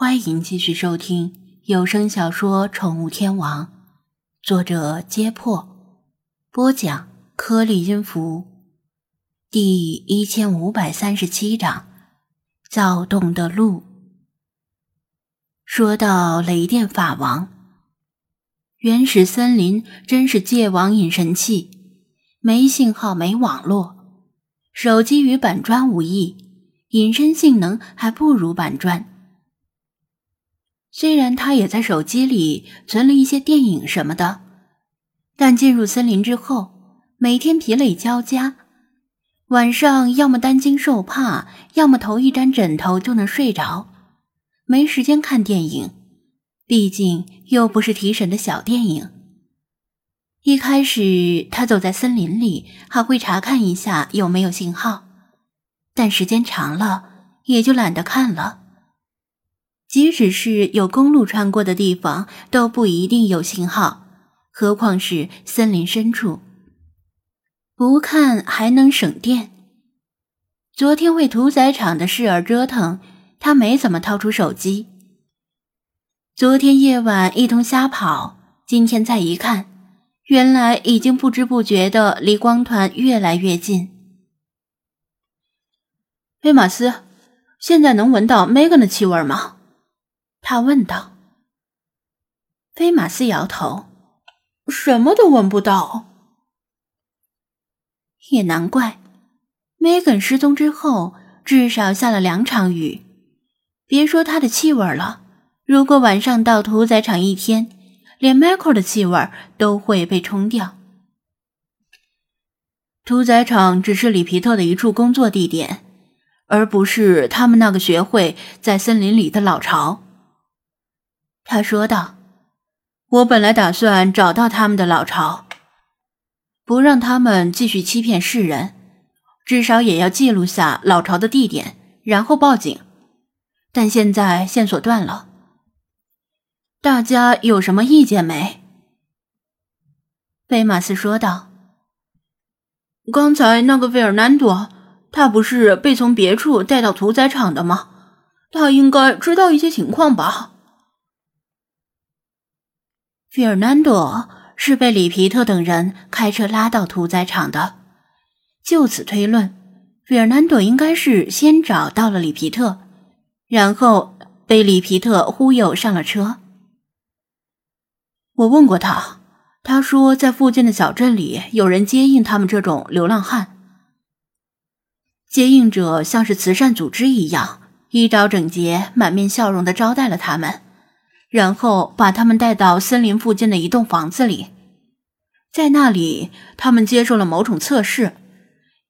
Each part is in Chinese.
欢迎继续收听有声小说《宠物天王》，作者：揭破，播讲：颗粒音符，第一千五百三十七章：躁动的鹿。说到雷电法王，原始森林真是界王引神器，没信号，没网络，手机与板砖无异，隐身性能还不如板砖。虽然他也在手机里存了一些电影什么的，但进入森林之后，每天疲累交加，晚上要么担惊受怕，要么头一沾枕头就能睡着，没时间看电影，毕竟又不是提神的小电影。一开始他走在森林里，还会查看一下有没有信号，但时间长了，也就懒得看了。即使是有公路穿过的地方，都不一定有信号，何况是森林深处。不看还能省电。昨天为屠宰场的事而折腾，他没怎么掏出手机。昨天夜晚一通瞎跑，今天再一看，原来已经不知不觉的离光团越来越近。菲马斯，现在能闻到 Megan 的气味吗？他问道：“菲马斯摇头，什么都闻不到。也难怪，Megan 失踪之后，至少下了两场雨。别说他的气味了，如果晚上到屠宰场一天，连 Michael 的气味都会被冲掉。屠宰场只是里皮特的一处工作地点，而不是他们那个学会在森林里的老巢。”他说道：“我本来打算找到他们的老巢，不让他们继续欺骗世人，至少也要记录下老巢的地点，然后报警。但现在线索断了，大家有什么意见没？”贝马斯说道：“刚才那个费尔南多，他不是被从别处带到屠宰场的吗？他应该知道一些情况吧？”费尔南多是被里皮特等人开车拉到屠宰场的，就此推论，费尔南多应该是先找到了里皮特，然后被里皮特忽悠上了车。我问过他，他说在附近的小镇里有人接应他们这种流浪汉，接应者像是慈善组织一样，衣着整洁、满面笑容的招待了他们。然后把他们带到森林附近的一栋房子里，在那里，他们接受了某种测试。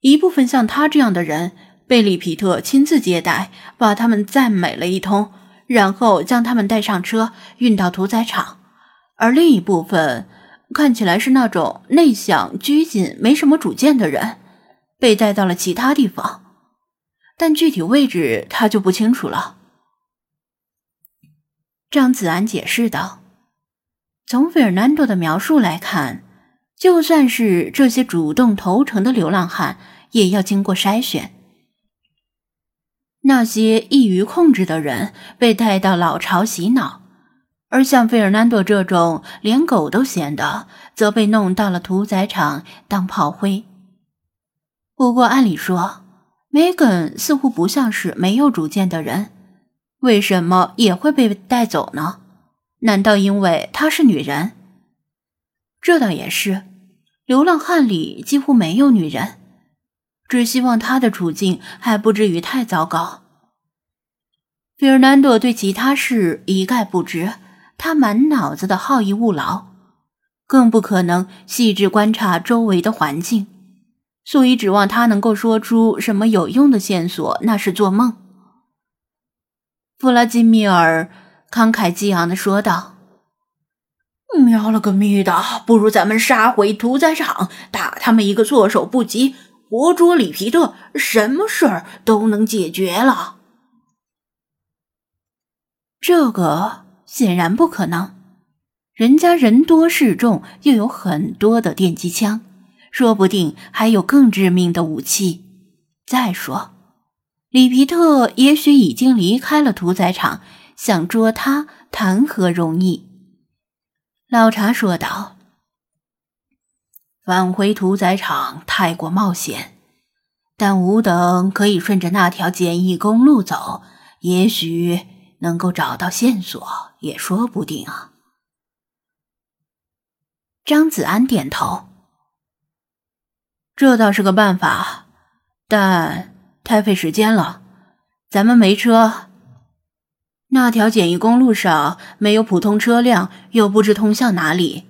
一部分像他这样的人被里皮特亲自接待，把他们赞美了一通，然后将他们带上车运到屠宰场；而另一部分看起来是那种内向、拘谨、没什么主见的人，被带到了其他地方，但具体位置他就不清楚了。张子安解释道：“从费尔南多的描述来看，就算是这些主动投诚的流浪汉，也要经过筛选。那些易于控制的人被带到老巢洗脑，而像费尔南多这种连狗都嫌的，则被弄到了屠宰场当炮灰。不过，按理说，梅根似乎不像是没有主见的人。”为什么也会被带走呢？难道因为她是女人？这倒也是，流浪汉里几乎没有女人。只希望她的处境还不至于太糟糕。费尔南多对其他事一概不知，他满脑子的好逸恶劳，更不可能细致观察周围的环境，所以指望他能够说出什么有用的线索，那是做梦。弗拉基米尔慷慨激昂的说道：“喵了个咪的，不如咱们杀回屠宰场，打他们一个措手不及，活捉里皮特，什么事儿都能解决了。”这个显然不可能，人家人多势众，又有很多的电击枪，说不定还有更致命的武器。再说。里皮特也许已经离开了屠宰场，想捉他谈何容易？老茶说道：“返回屠宰场太过冒险，但吾等可以顺着那条简易公路走，也许能够找到线索，也说不定啊。”张子安点头：“这倒是个办法，但太费时间了。咱们没车。”那条简易公路上没有普通车辆，又不知通向哪里，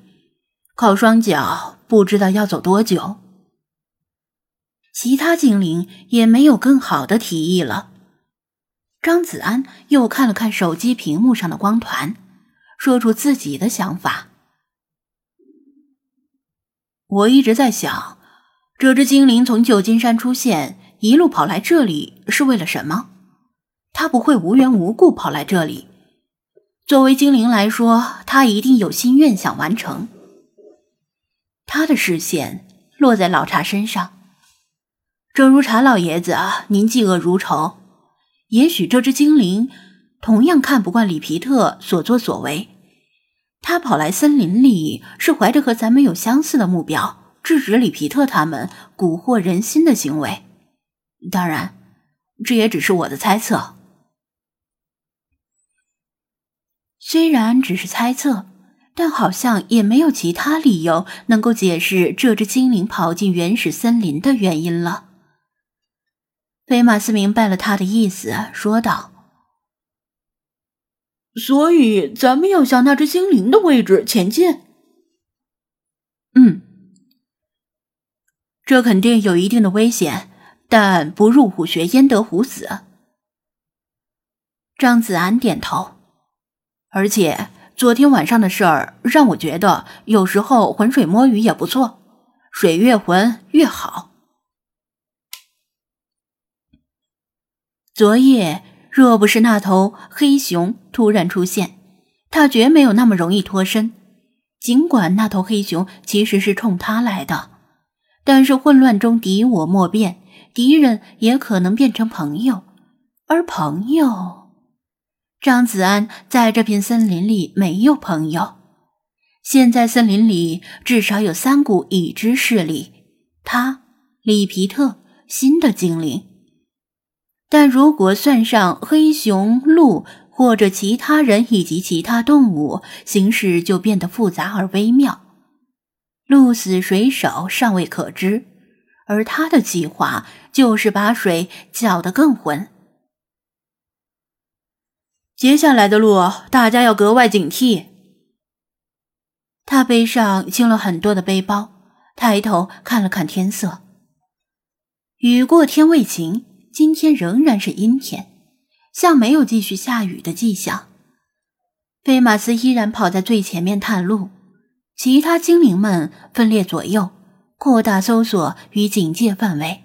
靠双脚不知道要走多久。其他精灵也没有更好的提议了。张子安又看了看手机屏幕上的光团，说出自己的想法：“我一直在想，这只精灵从旧金山出现，一路跑来这里是为了什么？”他不会无缘无故跑来这里。作为精灵来说，他一定有心愿想完成。他的视线落在老茶身上，正如茶老爷子，您嫉恶如仇。也许这只精灵同样看不惯里皮特所作所为。他跑来森林里是怀着和咱们有相似的目标，制止里皮特他们蛊惑人心的行为。当然，这也只是我的猜测。虽然只是猜测，但好像也没有其他理由能够解释这只精灵跑进原始森林的原因了。菲马斯明白了他的意思，说道：“所以咱们要向那只精灵的位置前进。”“嗯，这肯定有一定的危险，但不入虎穴焉得虎子。”张子安点头。而且昨天晚上的事儿让我觉得，有时候浑水摸鱼也不错，水越浑越好。昨夜若不是那头黑熊突然出现，他绝没有那么容易脱身。尽管那头黑熊其实是冲他来的，但是混乱中敌我莫辨，敌人也可能变成朋友，而朋友。张子安在这片森林里没有朋友。现在森林里至少有三股已知势力：他、里皮特、新的精灵。但如果算上黑熊、鹿或者其他人以及其他动物，形势就变得复杂而微妙。鹿死谁手尚未可知，而他的计划就是把水搅得更浑。接下来的路，大家要格外警惕。他背上轻了很多的背包，抬头看了看天色。雨过天未晴，今天仍然是阴天，像没有继续下雨的迹象。菲马斯依然跑在最前面探路，其他精灵们分列左右，扩大搜索与警戒范围。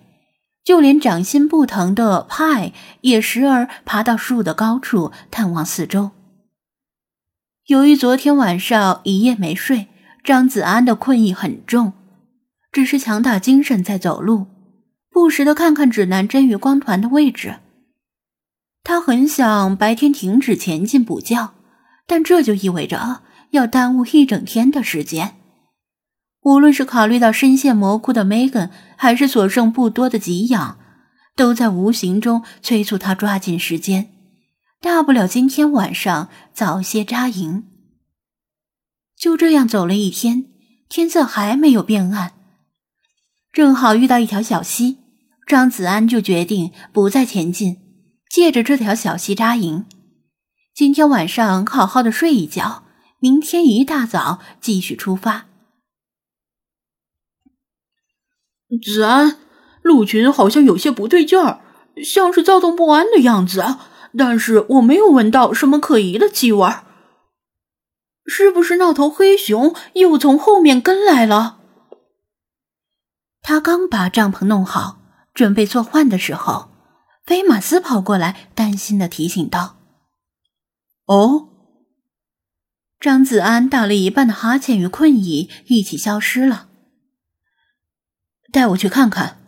就连掌心不疼的派也时而爬到树的高处探望四周。由于昨天晚上一夜没睡，张子安的困意很重，只是强打精神在走路，不时的看看指南针与光团的位置。他很想白天停止前进补觉，但这就意味着要耽误一整天的时间。无论是考虑到深陷魔窟的 Megan，还是所剩不多的给养，都在无形中催促他抓紧时间。大不了今天晚上早些扎营。就这样走了一天，天色还没有变暗，正好遇到一条小溪，张子安就决定不再前进，借着这条小溪扎营。今天晚上好好的睡一觉，明天一大早继续出发。子安，鹿群好像有些不对劲儿，像是躁动不安的样子。但是我没有闻到什么可疑的气味，是不是那头黑熊又从后面跟来了？他刚把帐篷弄好，准备做饭的时候，菲马斯跑过来，担心的提醒道：“哦。”张子安打了一半的哈欠与困意一起消失了。带我去看看。